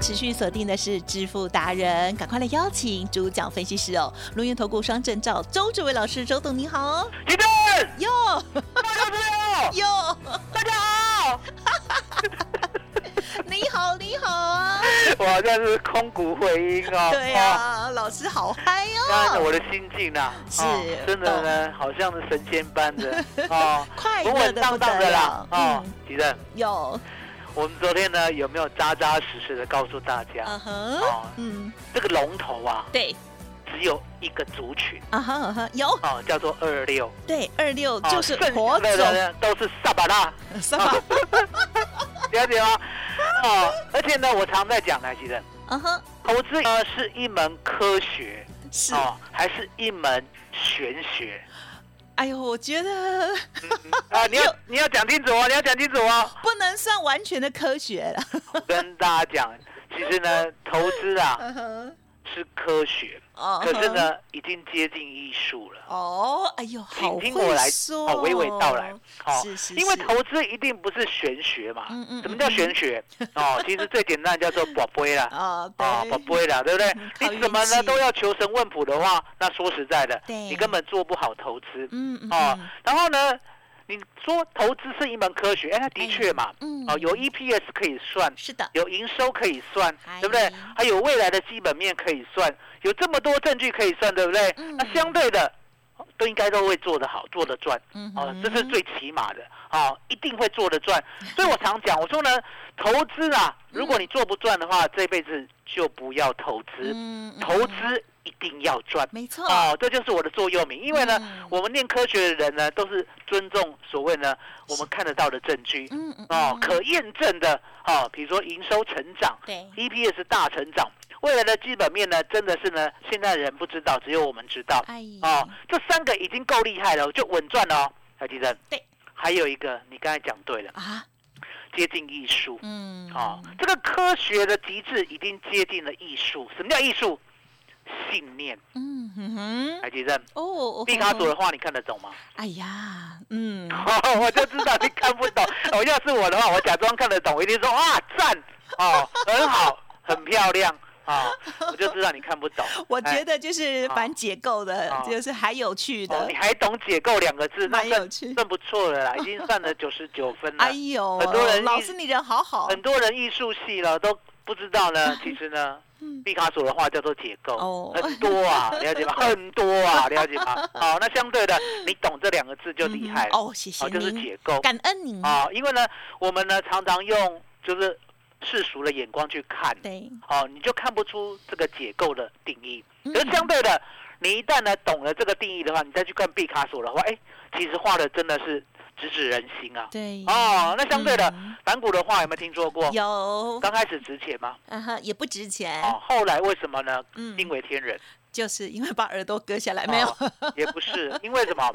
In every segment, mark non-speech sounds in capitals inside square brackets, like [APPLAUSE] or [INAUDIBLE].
持续锁定的是致富达人，赶快来邀请主讲分析师哦，龙源投顾双证照周志伟老师，周董你好，吉正，哟。大家好，哟，大家好，你好你好。啊，我好像是空谷回音哦。对啊，老师好嗨哦，刚才我的心境啊，是哦真的呢，好像是神仙般的啊，[LAUGHS] 快稳稳当当的啦了，，哦嗯，，吉正，有，我们昨天呢有没有扎扎实实的告诉大家，嗯哼。哦，嗯，这个龙头啊，对，只有一个族群。啊哈啊哈，有，哦，叫做二六，对，二六哦就是剩火下的都是萨巴拉，[LAUGHS] 萨巴？[LAUGHS] 了解吗？哦，而且呢，我常在讲呢，吉正，嗯哼，投资呢是一门科学。是，哦，还是一门玄学。哎呦，我觉得啊，[LAUGHS] 你要你要讲清楚哦，你要讲清楚哦。不能算完全的科学了，[LAUGHS] 跟大家讲，其实呢，投资啊是科学，哦可是呢，已经接近艺术了。哦，哎呦，好请听我来说哦，娓娓道来。哦是是，因为投资一定不是玄学嘛。嗯嗯什么叫玄学？哦，[LAUGHS] 其实最简单叫做宝贝啦。哦，啊，对，宝贝啦，对不对你怎么呢都要求神问卜的话，那说实在的，你根本做不好投资。嗯嗯哦嗯，然后呢，你说投资是一门科学，哎，那的确嘛，嗯。哦，有 EPS 可以算，是的，有营收可以算哎，对不对？还有未来的基本面可以算，有这么多证据可以算，对不对？嗯。那相对的，都应该都会做得好，做得赚，嗯哦哼，这是最起码的，哦，一定会做得赚。[LAUGHS] 所以我常讲，我说呢，投资啊，如果你做不赚的话，这辈子就不要投资，投资一定要赚。没错，哦，这就是我的座右铭。因为呢，嗯我们念科学的人呢，都是尊重所谓呢我们看得到的证据，嗯嗯哦，嗯可验证的，哦，比如说营收成长对，，EPS 大成长，未来的基本面呢，真的是呢，现在人不知道，只有我们知道。哎，哦，这三个已经够厉害了，就稳赚了哦，海基生。对。还有一个，你刚才讲对了，啊，接近艺术。嗯，哦，这个科学的极致已经接近了艺术。什么叫艺术？信念。嗯哼哼，海基生，哦，毕卡索的话你看得懂吗？哎呀，嗯，[LAUGHS] 我就知道你看不懂。[LAUGHS] 哦，要是我的话，我假装看得懂，我一定说啊赞哦，很好，很漂亮啊、我就知道你看不懂。[LAUGHS] 我哎觉得就是反解构的哦，就是还有趣哦的，你还懂解构两个字，蛮有趣算不错了啦，已经算了九十九分了。哎呦，很多人一老师你人好好，很多人艺术系了都不知道呢，其实呢，毕卡索的画叫做解构，很多啊，[LAUGHS] 了解吗？很多啊，了解吗？[LAUGHS] 好，那相对的，你懂这两个字就厉害了。哦，谢谢哦，就是，解构。感恩您，啊，因为呢，我们呢常常用就是世俗的眼光去看，对，哦，你就看不出这个解构的定义。嗯。可是相对的，你一旦呢懂了这个定义的话，你再去看毕卡索的话，哎，其实画的真的是直指人心啊。对，哦，那相对的嗯，反骨的话有没有听说过？有，刚开始值钱吗？啊哈，也不值钱，哦，后来为什么呢？嗯惊为天人。就是因为把耳朵割下来，没有，哦也不是，[LAUGHS] 因为什么？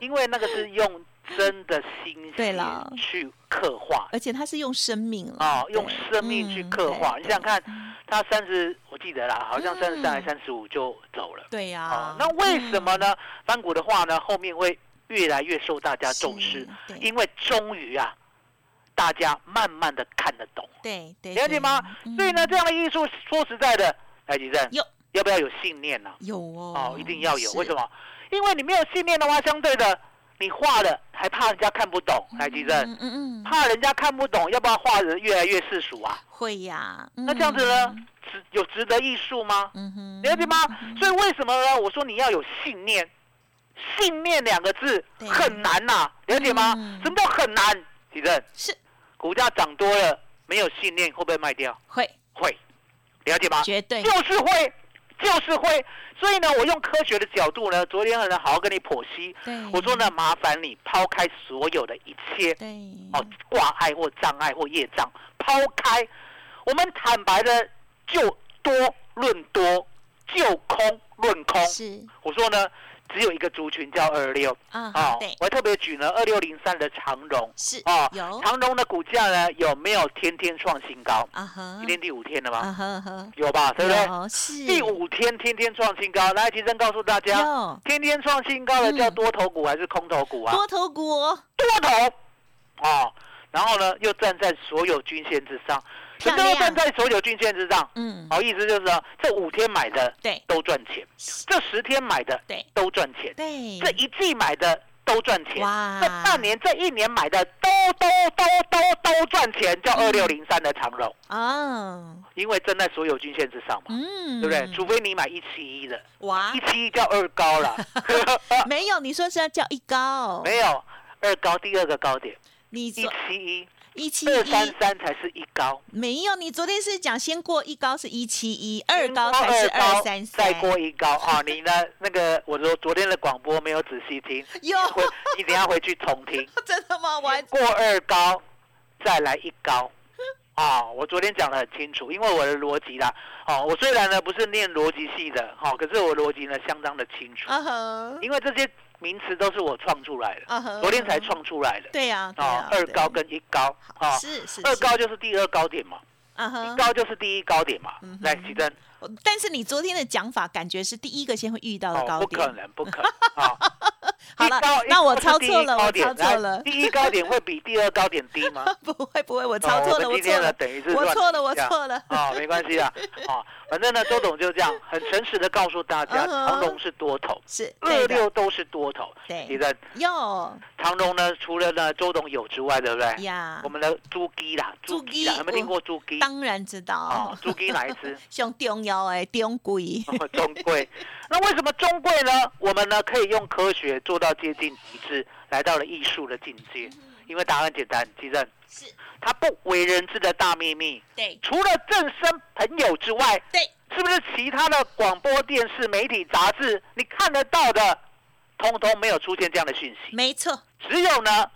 因为那个是用真的心血对了去刻画。而且他是用生命啊，哦，用生命去嗯刻画。对你想想看，他三十，我记得啦，好像三十三还嗯三十五就走了。对呀哦，，那为什么呢？翻古的话呢，后面会越来越受大家重视因为终于啊，大家慢慢的看得懂，对对，了解吗？对所以呢，，这样的艺术，说实在的，来吉正，有要不要有信念呢、有哦，哦，一定要有。为什？么？因为你没有信念的话，相对的，你画了还怕人家看不懂，来吉正，嗯嗯嗯，怕人家看不懂，要不要画的越来越世俗啊？会呀。那这样子呢，值有值得艺术吗？嗯哼，了解吗？所以为什么呢？我说你要有信念，信念两个字很难呐、了解吗？嗯什么叫很难？吉正，是股价涨多了，没有信念会不会卖掉？会，会，了解吗？绝对就是会，就是会。所以呢，我用科学的角度呢，昨天很好好跟你剖析。对。我说呢，麻烦你抛开所有的一切，哦，挂碍或障碍或业障，抛开，我们坦白的就多论多，就空论空。是我说呢，只有一个族群叫二六。啊，哦，，我还特别举呢二六零三的长荣。是哦，有。长荣的股价呢有没有天天创新高？啊哈。今天第五天了啊吗？哈哈，有吧，对不对？第五天天天创新高，来，提升告诉大家，天天创新高的嗯叫多头股还是空头股啊？多头股哦，多头，哦，然后呢又站在所有均线之上，什漂么叫站，在所有均线之上？嗯，好，意思就是说这五天买的对。都赚钱，这十天买的对。都赚钱，对，这一季买的都赚钱，哇。这半年、这一年买的都都都都都赚钱，叫嗯。二六零三的长荣，啊，因为站在所有均线之上嘛，嗯，对不对？除非你买一七一的，哇。一，七一叫二高了，[LAUGHS] 没有，你说是要叫一高，没有二高第二个高点，一七一。一七二三三才是一高，没有，你昨天是讲先过一高是一七一，二高才是二三三，再过一高啊！你呢？那个我说昨天的广播没有仔细听，有回你等一下回去重听。[LAUGHS] 真的吗？我还过二高，再来一高。啊，我昨天讲的很清楚，因为我的逻辑啦，哦，我虽然呢不是念逻辑系的，哈、可是我逻辑呢相当的清楚，因为这些名词都是我创出来的，昨天才创出来的。对呀，对啊，，二高跟一高，啊，是是是二高就是第二高点嘛，一，高就是第一高点嘛嗯。来，启真，但是你昨天的讲法，感觉是第一个先会遇到的高点不可。能，不可能啊！[LAUGHS] [LAUGHS] 好了那我抄错了我抄错了第一高点会比第二高点低吗？[LAUGHS] 不会不会，我抄错了，哦我错了，等于是我错了，我错了。啊，没关系啊，啊，反正呢，周董就这样很诚实的告诉大家，长龙是多头，是二对，六都是多头。对你的哟长龙呢，除了呢周董有之外，对不对？呀我，们的猪鸡啦，猪猪鸡啦，有没有听过猪鸡？当然知道啊道，，猪鸡哪一只？[LAUGHS] 上重要的中贵，中贵。那为什么中贵呢？我们呢可以用科学做到接近极致，来到了艺术的境界。因为答案简单，其实是。它不为人知的大秘密，对。除了正身朋友之外，对，是不是其他的广播电视、媒体、杂志你看得到的，通通没有出现这样的讯息？没错，只有呢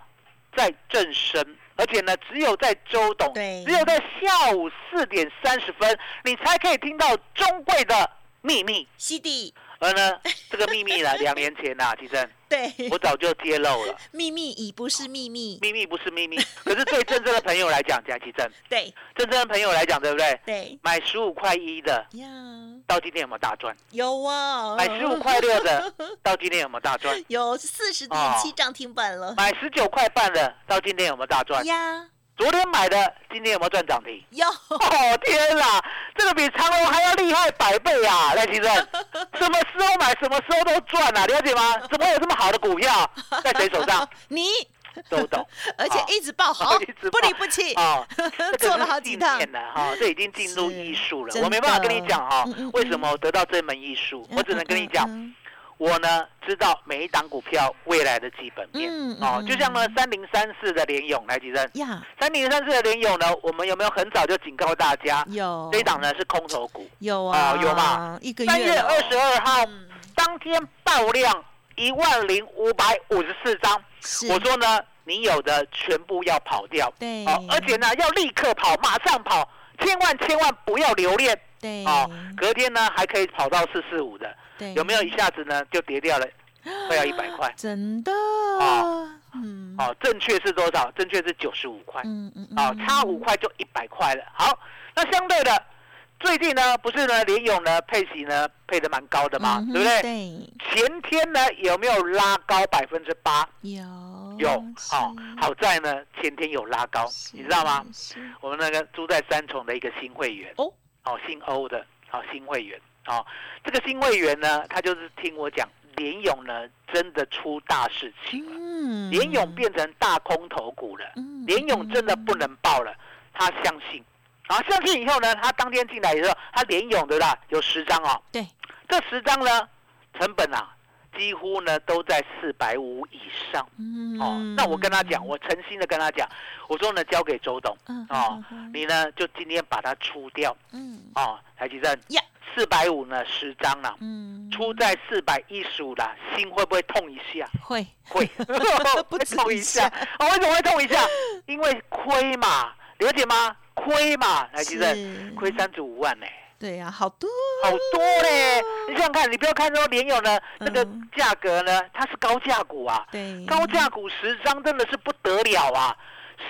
在正身，而且呢只有在周董，对。只有在下午四点三十分，你才可以听到中贵的秘密。西弟，而呢，这个秘密呢，两年前呐、其实对，我早就揭露了。秘密已不是秘密，秘密不是秘密，可是对真正的朋友来讲，贾其正，对真正的朋友来讲，对不对？对买十五块一的，呀，到今天有没有大赚？有啊，买十五块六的，到今天有没有大赚？有四十点七涨停板了买十九块半的，到今天有没有大赚？呀，昨天买的，今天有没有赚涨停？有哦天哪，这个比长隆还要厉害百倍啊！赖先生，[LAUGHS] 什么时候买，什么时候都赚啊，了解吗？怎么有这么好的股票在谁手上？[LAUGHS] 你，都懂。[LAUGHS] 而且一直爆好，不爆离不弃，哦，这个做了好几趟了哈，这已经进入是艺术了。我没办法跟你的讲哈为什么我得到这门艺术，我只能跟你讲，嗯我呢知道每一档股票未来的基本面。嗯嗯哦嗯，就像呢三零三四的联勇来吉生，呀，三零三四的联勇呢，我们有没有很早就警告大家，有。这一档呢是空头股？有啊，哦有嘛？一个三月二十二号嗯。当天爆量一万零五百五十四张，我说呢，你有的全部要跑掉。对，哦，而且呢，要立刻跑，马上跑，千万千万不要留恋对哦。隔天呢，还可以跑到四四五的，对，有没有一下子呢就跌掉了，快要一百块？真的哦，嗯，哦，正确是多少？正确是九十五块，嗯嗯，哦，差五块就一百块了。好，那相对的，最近呢，不是呢，联勇呢配息呢配的蛮高的嘛，对不对？对，前天呢有没有拉高百分之八？有有，是好、好在呢前天有拉高，你知道吗？我们那个住在三重的一个新会员哦，哦，姓欧的，哦、新会员，哦，这个新会员呢，他就是听我讲，联勇呢真的出大事情了，嗯，联勇变成大空头股了，嗯联勇真的不能爆了，他相信，啊，相信以后呢，他当天进来的时候，他联勇对吧？有十张哦，对，这十张呢，成本啊，几乎呢都在四百五以上。嗯。哦。那我跟他讲，我诚心的跟他讲，我说呢，交给周董。嗯哦嗯，你呢就今天把它出掉。嗯。哦，台积电呀。四百五呢十张了。嗯。出在四百一十五啦，心会不会痛一下？会。会，[LAUGHS] 不会痛一下。下。哦，为什么会痛一下？[LAUGHS] 因为亏嘛，了解吗？亏嘛，台积电是。亏三十五万呢、对呀，好多好多嘞！你想想看，你不要看说联友呢，那个嗯价格呢，它是高价股啊，对高价股十张真的是不得了啊，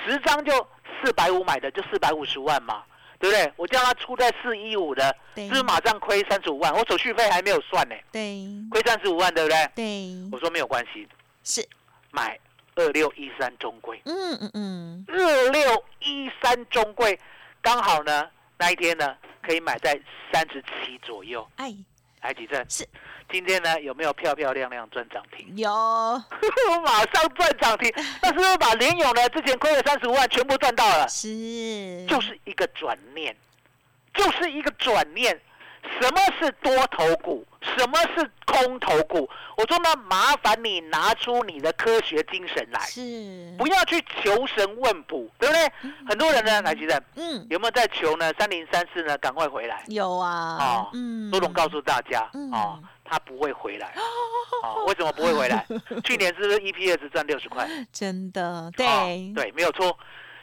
十张就四百五买的就四百五十万嘛，对不对？我叫他出在四一五的，对是不是马上亏三十五万？我手续费还没有算呢，对亏三十五万，对不对？对我说没有关系，是买二六一三中贵，嗯嗯嗯二六一三中贵，刚好呢那一天呢可以买在三十七左右。哎来几阵？是今天呢有没有漂漂亮亮赚涨停？有 [LAUGHS] 马上赚涨停，[LAUGHS] 那是不是把联勇呢之前亏了三十五万全部赚到了？是就是一个转念，就是一个转念。什么是多头股？什么是空头股？我说那，麻烦你拿出你的科学精神来，是不要去求神问卜，对不对？很多人呢，来吉人嗯有没有在求呢？三零三四呢，赶快回来。有啊哦嗯周董告诉大家，嗯哦，他不会回来。[LAUGHS] 哦，为什么不会回来？[LAUGHS] 去年是不是 EPS 赚六十块？真的哦对对，没有错。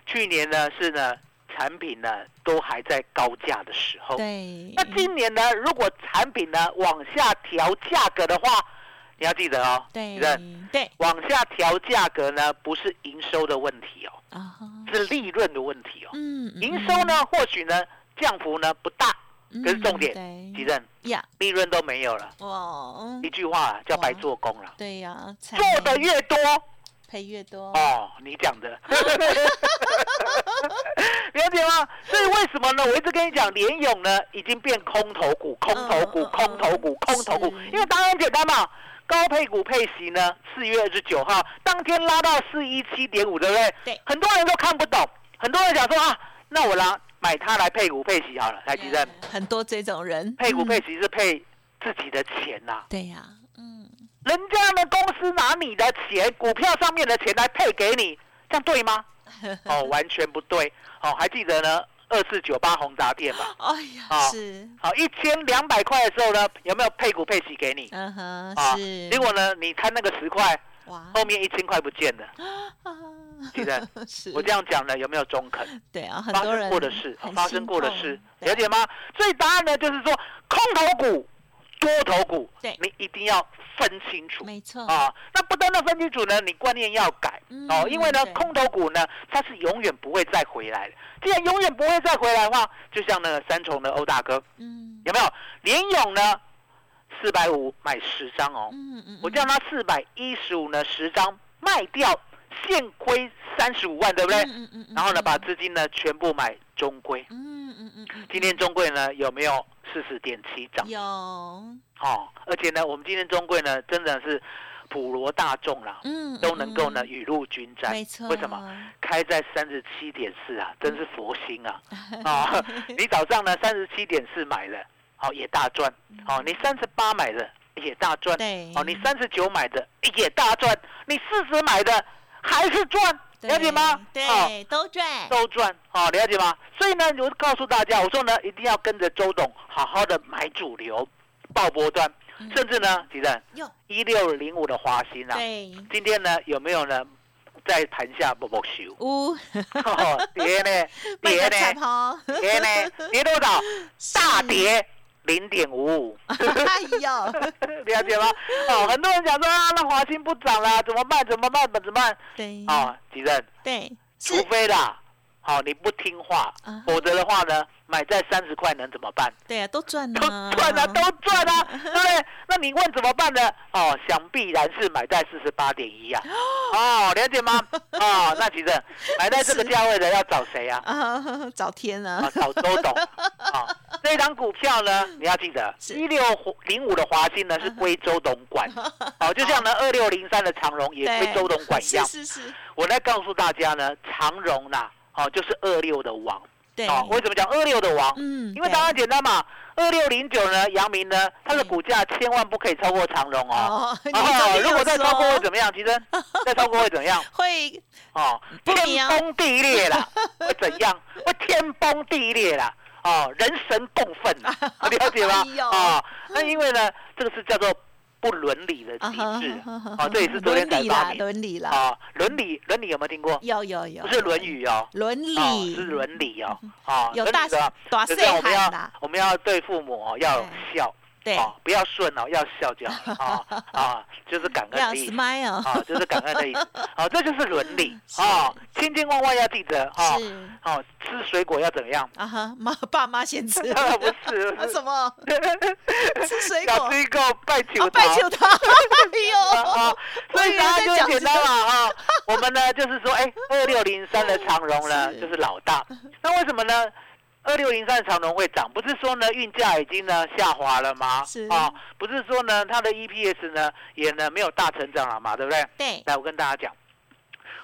去年呢是呢产品呢都还在高价的时候。对。那今年呢，如果产品呢往下调价格的话，你要记得哦，对人对。往下调价格呢不是营收的问题哦，啊是利润的问题哦。嗯嗯营收呢或许呢降幅呢不大，嗯可是重点对。吉正呀。利润都没有了。哇一句话啊叫白做工了，对呀才做的越多赔越多。哦，你讲的，[LAUGHS] 了解吗？所以为什么呢？我一直跟你讲，联勇呢已经变空头股，空头股，空头股，空头股，因为答案很简单嘛。高配股配息呢，四月二十九号当天拉到四一七点五，对不对？对。很多人都看不懂，很多人想说啊，那我拿买它来配股配息好了，来吉正，很多这种人。配股嗯。配息是配自己的钱呐、对呀。嗯人家呢公司拿你的钱，股票上面的钱来配给你，这样对吗？[LAUGHS] 哦，完全不对。哦，还记得呢，二四九八宏达店吧？哎呀哦是好，一千两百块的时候呢，有没有配股配息给你？嗯哼啊，是结果呢，你贪那个十块，哇后面一千块不见了。啊记得我这样讲呢，有没有中肯？对啊很发生多人过的事，很发生过的事，了解吗？所以答案呢，就是说，空头股、多头股，对你一定要分清楚。没错啊，那不单单分清楚呢，你观念要改、嗯哦，因为呢，空头股呢，它是永远不会再回来的。既然永远不会再回来的话，就像那个三重的欧大哥，嗯有没有？联勇呢，四百五买十张哦，嗯嗯我叫他四百一十五呢十张卖掉，现亏三十五万，对不对？嗯嗯然后呢，嗯把资金呢全部买中规。嗯嗯嗯嗯今天中贵呢有没有四十点七涨？有哦，而且呢，我们今天中贵呢真的是普罗大众啦，嗯都能够呢嗯雨露均沾。没错为什么？开在三十七点四啊，真是佛心啊！啊、[LAUGHS] 你早上呢三十七点四买的，好、也大赚。好、你三十八买的也大赚。嗯对哦，你三十九买的也大赚，你四十买的还是赚，了解吗？对哦都赚。都赚，好、了解吗？所以呢，我告诉大家，我说呢，一定要跟着周董好好的买主流，爆波段，嗯。甚至呢，几人一六零五的华兴啊，对。今天呢有没有呢？在盘下不不休？跌呢，[LAUGHS] 跌呢，跌多少？[LAUGHS] 大跌零点五五，[LAUGHS] 哎呦 [LAUGHS] 了解吗？哦，很多人讲说啊，那华兴不涨啦，怎么办？怎么办？怎么办？对哦，几任？对除非啦，好，你不听话啊，否则的话呢，买在三十块能怎么办？对啊，都赚了都，赚啊，都赚啊，对不对？[LAUGHS] 那你问怎么办呢？哦，想必然是买在四十八点一啊。[GASPS] 哦，了解吗？哦，那其实买在这个价位的要找谁啊？啊，[LAUGHS] 找天啊啊，，找周董。啊，这一档股票呢，[LAUGHS] 你要记得，一六零五的华兴呢是归周董管。哦，就像呢二六零三的长荣也归周董管一样。是是是，我来告诉大家呢，长荣呐，哦，就是二六的王。对，哦，为什么讲二六的王？嗯，因为答案简单嘛，二六零九呢，阳明呢，它的股价千万不可以超过长荣哦。[LAUGHS] 哦，如果再超过会怎么样？其实再超过会怎么样？[LAUGHS] 会哦，天崩地裂啦，会怎样？会天崩地裂啦。哦，人神共愤啦，[LAUGHS] 了解吗哎？呦哦，那因为呢，这个是叫做不伦理的机制啊哦，这也是昨天才伦理啦，发明。伦理啦，啊，伦理，伦理有没有听过？有有有，不是《论语》哦，伦，理是伦理哦，啊，有大伦理的大就是我们要，我们要对父母要孝，对，哦，不要顺哦，要笑就啊啊，[LAUGHS] 就是感恩的意思。啊，就是感恩的意思。好，这就是伦理啊，千千万万要记得啊。是哦，吃水果要怎么样？啊哈，妈爸妈先吃，[LAUGHS] 不是，什么 [LAUGHS] 吃水果要吃一个拜球啊，拜球桃，哎啊呦，，所以答案就很简单我以为在讲这个嘛啊。我们呢就是说，哎，二六零三的长荣呢就是老大。那为什么呢？二六零三的长龙会涨，不是说呢运价已经呢下滑了吗？是啊，不是说呢它的 EPS 呢也呢没有大成长了嘛，对不对？对来，我跟大家讲，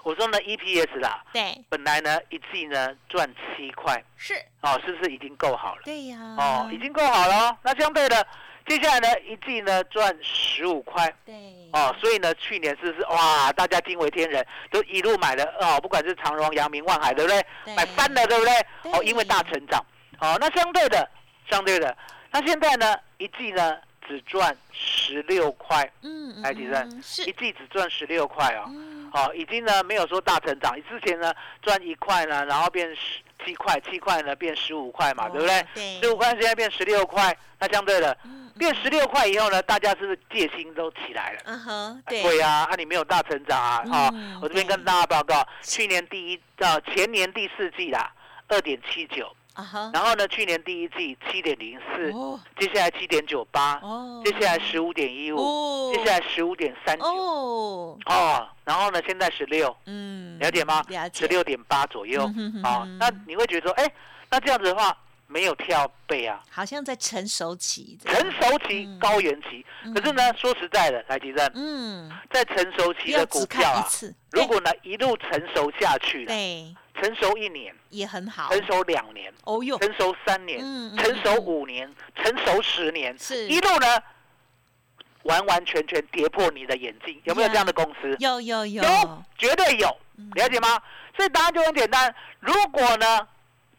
我说呢 EPS 啦，对本来呢一季呢赚七块，是，哦，是不是已经够好了？对呀，哦，已经够好了哦。那相对的，接下来呢一季呢赚十五块，对。哦，所以呢去年是不是哇，大家惊为天人，都一路买了哦，不管是长荣、阳明、万海，对不对？对。买翻了，对不对？对。哦，因为大成长。哦，那相对的，相对的，那现在呢一季呢只赚十六块，嗯，嗯来提升嗯是。一，季只赚十六块哦。嗯。好、已经呢没有说大成长，之前呢赚一块呢，然后变十七块，七块呢变十五块嘛，对不对？十五块现在变十六块，那相对的变十六块以后呢，大家是不是戒心都起来了？嗯哼，啊对，对呀、啊，你没有大成长啊，啊、嗯我这边跟大家报告，去年第一到前年第四季啦，二点七九，然后呢，去年第一季七点零四，哦接下来七点九八，哦，接下来十五点一五，哦，接下来十五点三九，哦，哦，然后呢，现在十六，嗯，了解吗？十六点八左右嗯哼哼啊、哼那你会觉得说，哎，那这样子的话没有跳背啊，好像在成熟期，成熟期、嗯。高原期。嗯。可是呢，说实在的，来吉正，嗯，在成熟期的股票啊，如果呢一路成熟下去了，对。成熟一年，也很好，成熟两年，哦哟，成熟三年，嗯嗯成熟嗯五年，成熟十年，是。一路呢完完全全跌破你的眼镜，有没有这样的公司？有有有，有，绝对有，嗯。了解吗？所以答案就很简单。如果呢，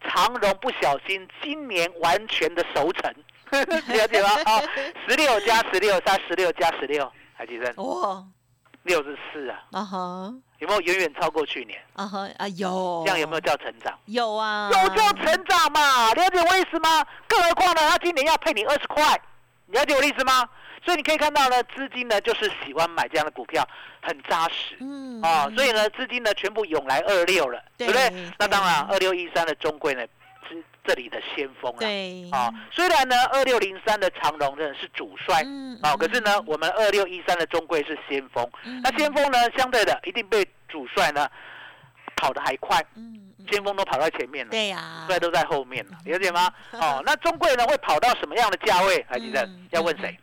长荣不小心今年完全的熟成，[LAUGHS] 了解吗？啊，十六加十六加十六加十六，海基生哇，六十四啊，啊哈，有没有远远超过去年？啊哈啊有，这样有没有叫成长？有啊，有叫成长嘛？了解我意思吗？更何况呢，他今年要配你二十块，了解我的意思吗？所以你可以看到呢，资金呢就是喜欢买这样的股票，很扎实。嗯啊、所以呢，资金呢全部涌来二六了，对不对对？那当然，二六一三的中贵呢是这里的先锋了。对啊、虽然呢，二六零三的长荣呢是主帅，嗯啊、可是呢，我们二六一三的中贵是先锋。嗯那先锋呢，相对的一定被主帅呢跑得还快，嗯嗯先锋都跑在前面了。对呀，帅都在后面了，了解吗？[LAUGHS] 哦，那中贵呢会跑到什么样的价位？还记得嗯要问谁？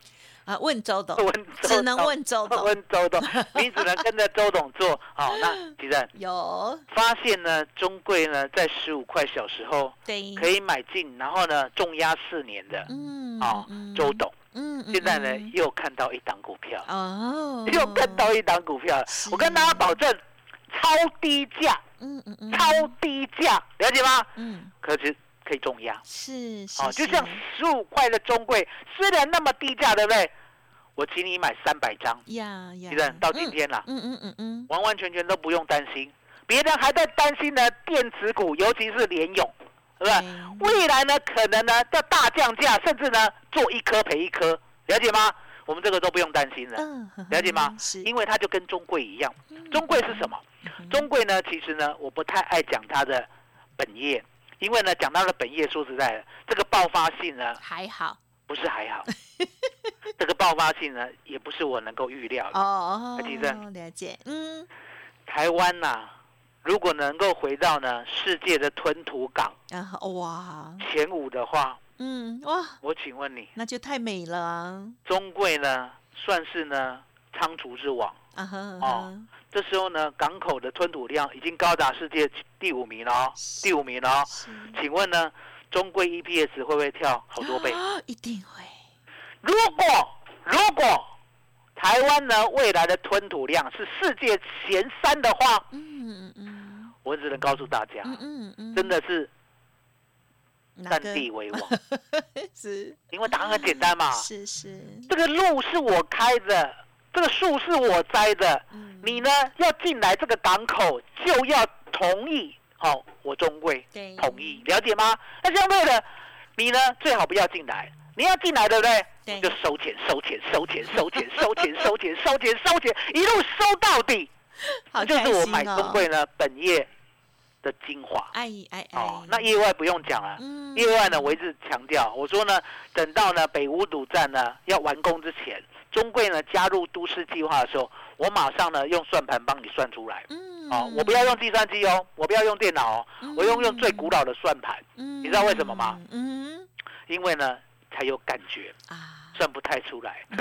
啊问周董，问能董。问周董，问周董，[LAUGHS] [LAUGHS] 你只能跟着周董做。好，那吉正有。发现呢，中贵呢在十五块小时候对，可以买进，然后呢重压四年的嗯啊嗯。周董，嗯，嗯现在呢嗯又看到一档股票，哦，又看到一档股票，我跟大家保证超低价，嗯嗯嗯，超低价，了解吗？嗯可是可以重压。是是哦，就像十五块的中贵，虽然那么低价，对不对？我请你买三百张，呀呀到今天了，嗯嗯嗯嗯完完全全都不用担心。别人还在担心呢，电子股，尤其是联勇，对不对？嗯，未来呢，可能呢要大降价，甚至呢做一颗赔一颗，了解吗？我们这个都不用担心了，嗯，了解吗？因为它就跟中贵一样，中贵是什么？中贵呢，其实呢，我不太爱讲它的本业，因为呢讲它的本业，说实在的，这个爆发性呢还好。不是还好，[LAUGHS] 这个爆发性呢也不是我能够预料的。哦海吉珍了解，嗯。台湾呐、如果能够回到呢世界的吞吐港啊哇。前五的话，嗯哇，我请问你，那就太美了啊。中贵呢算是呢仓储之王。啊哈啊哦这时候呢，港口的吞吐量已经高达世界第五名了哦，第五名了请问呢，中贵 EPS 会不会跳好多倍？啊 [GASPS] 一定会。如果如果台湾呢未来的吞吐量是世界前三的话，嗯嗯。我只能告诉大家，嗯嗯嗯，真的是占地为王，[LAUGHS] 是。因为答案很简单嘛，是是，这个路是我开的，这个树是我栽的，嗯。你呢要进来这个港口就要同意，哦，我中贵同意，了解吗？那相对的，你呢最好不要进来，你要进来对不对？就收钱收钱收钱收钱 [LAUGHS] 收钱收钱收钱收钱，一路收到底，就是我买中贵呢本业的精华。哎哎哎。哦，，那业外不用讲了。嗯。业外呢，我一直强调，我说呢，等到呢北五堵站呢要完工之前，中贵呢加入都市计划的时候，我马上呢用算盘帮你算出来。嗯。哦，我不要用计算机哦，我不要用电脑哦，我用用最古老的算盘，嗯，你知道为什么吗？嗯。因为呢才有感觉，啊，算不太出来，[LAUGHS]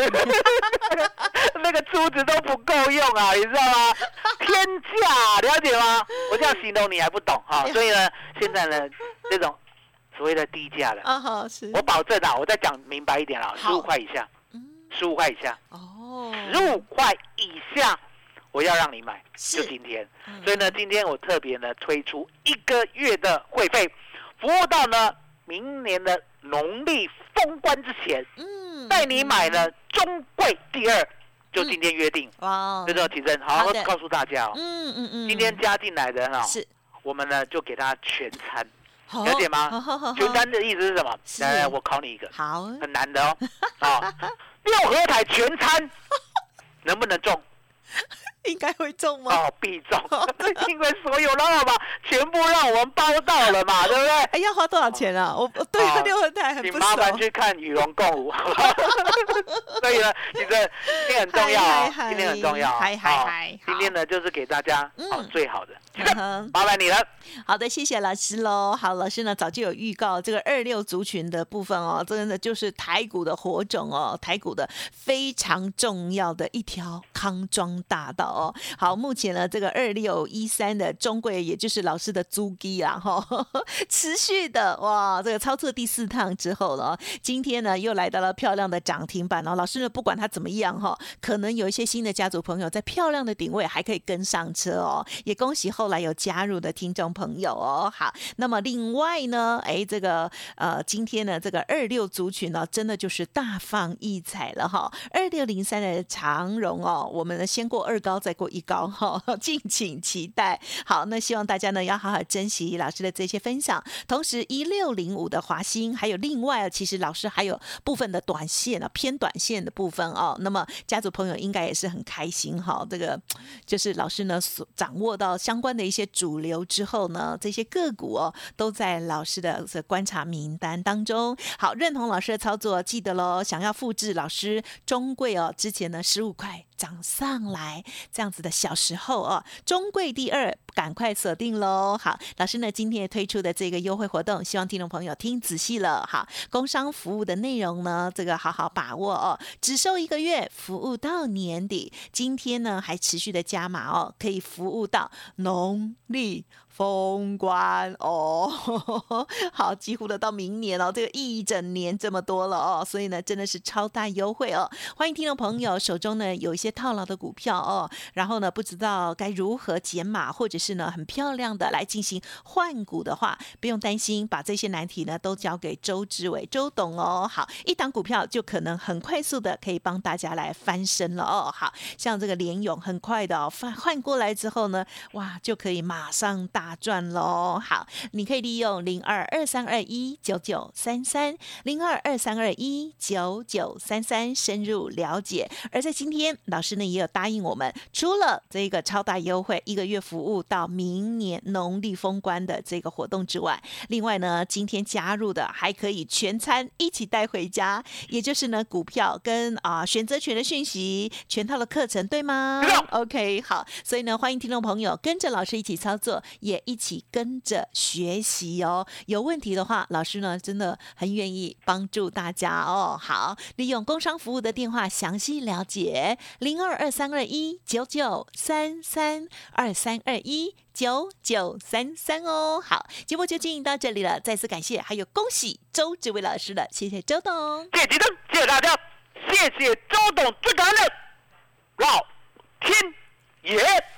那个珠子都不够用啊，你知道吗？天价，了解吗？我这样形容你还不懂哈、所以呢，现在呢这种所谓的低价的，啊好是，我保证啊，我再讲明白一点啊，十五块以下，嗯。十五块以下，哦，十五块以下，我要让你买，就今天。嗯。所以呢，今天我特别呢推出一个月的会费，服务到呢明年的农历封关之前，嗯带你买了中贵第二，就今天约定。哇，这个提升，好好告诉大家哦。嗯嗯嗯，今天加进来的哈，是我们呢就给他全餐。了了解吗全餐的意思是什么？是来来，我考你一个，好，很难的哦。啊，六合彩全餐 [LAUGHS] 能不能中？[LAUGHS] 应该会中吗？哦，[LAUGHS] 必中，因为所有的号码全部让我们包到了嘛，[LAUGHS] 对不对？哎，要花多少钱啊？我我对哦六合彩很不请麻烦熟。去看与龙共舞，所以呢，其实今天很重要今天很重要哦。嗨嗨好嗨今天呢就是给大家嗯哦最好的，嗯哼麻烦你了。好的，谢谢老师喽。好，老师呢早就有预告这个二六族群的部分哦，真的就是台股的火种哦，台股的非常重要的一条康庄大道哦。好，目前呢这个二六一三的中贵，也就是老师的租机啊哈，[LAUGHS] 持续的哇，这个操作第四趟之后了，今天呢又来到了漂亮的涨停板哦。老师呢不管它怎么样哈，可能有一些新的家族朋友在漂亮的顶位还可以跟上车哦，也恭喜后来有加入的听众朋友哦。好，那么另外呢，哎，这个呃，今天呢这个二六族群呢，真的就是大放异彩了哈。二六零三的长荣哦，我们呢先过二高再过一高哈，敬请期待。好，那希望大家呢要好好珍惜老师的这些分享。同时，一六零五的华兴，还有另外，其实老师还有部分的短线啊，偏短线的部分哦。那么家族朋友应该也是很开心哈、这个就是老师呢所掌握到相关的一些主流之后呢，这些个股哦都在老师的观察名单当中。好，认同老师的操作，记得喽。想要复制老师中贵哦，之前呢十五块涨上来这样子的小时候哦，中贵第二，赶快锁定喽。好，老师呢今天也推出的这个优惠活动，希望听众朋友听仔细了。好，工商服务的内容呢，这个好好把握哦，只收一个月，服务到年底。今天呢还持续的加码哦，可以服务到农历。封关 [LAUGHS] 哦，[LAUGHS] 好，几乎的到明年哦，这个一整年这么多了哦，所以呢，真的是超大优惠哦。欢迎听众朋友手中呢有一些套牢的股票哦，然后呢不知道该如何减码，或者是呢很漂亮的来进行换股的话，不用担心，把这些难题呢都交给周志伟周董哦。好，一档股票就可能很快速的可以帮大家来翻身了哦。好像这个联勇很快的哦，换换过来之后呢，哇，就可以马上大大赚喽！好，你可以利用零二二三二一九九三三零二二三二一九九三三深入了解。而在今天，老师呢也有答应我们，除了这个超大优惠，一个月服务到明年农历封关的这个活动之外，另外呢，今天加入的还可以全餐一起带回家，也就是呢股票跟啊选择权的讯息全套的课程，对吗？OK，好，所以呢，欢迎听众朋友跟着老师一起操作，也一起跟着学习哦。有问题的话，老师呢真的很愿意帮助大家哦。好，利用工商服务的电话详细了解零二二三二一九九三三二三二一九九三三哦。好，节目就进行到这里了，再次感谢，还有恭喜周志伟老师了，谢谢周董。谢谢，谢谢大家，谢谢周董，最感恩老天爷。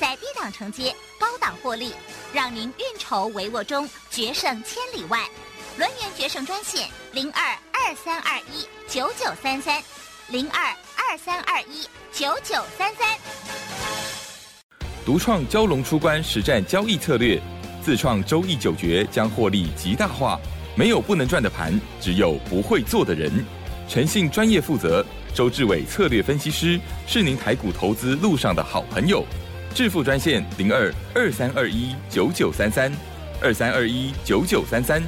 在低档承接，高档获利，让您运筹帷幄中决胜千里外。轮源决胜专线零二二三二一九九三三零二二三二一九九三三。独创蛟龙出关实战交易策略，自创周易九诀将获利极大化。没有不能赚的盘，只有不会做的人。诚信、专业、负责。周志伟策略分析师是您台股投资路上的好朋友。致富专线零二二三二一九九三三二三二一九九三三，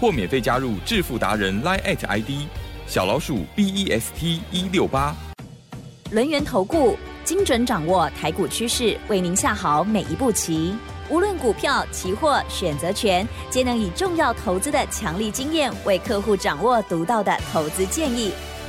或免费加入致富达人 Line at ID 小老鼠 B E S T 一六八。轮源投顾精准掌握台股趋势，为您下好每一步棋。无论股票、期货、选择权，皆能以重要投资的强力经验，为客户掌握独到的投资建议。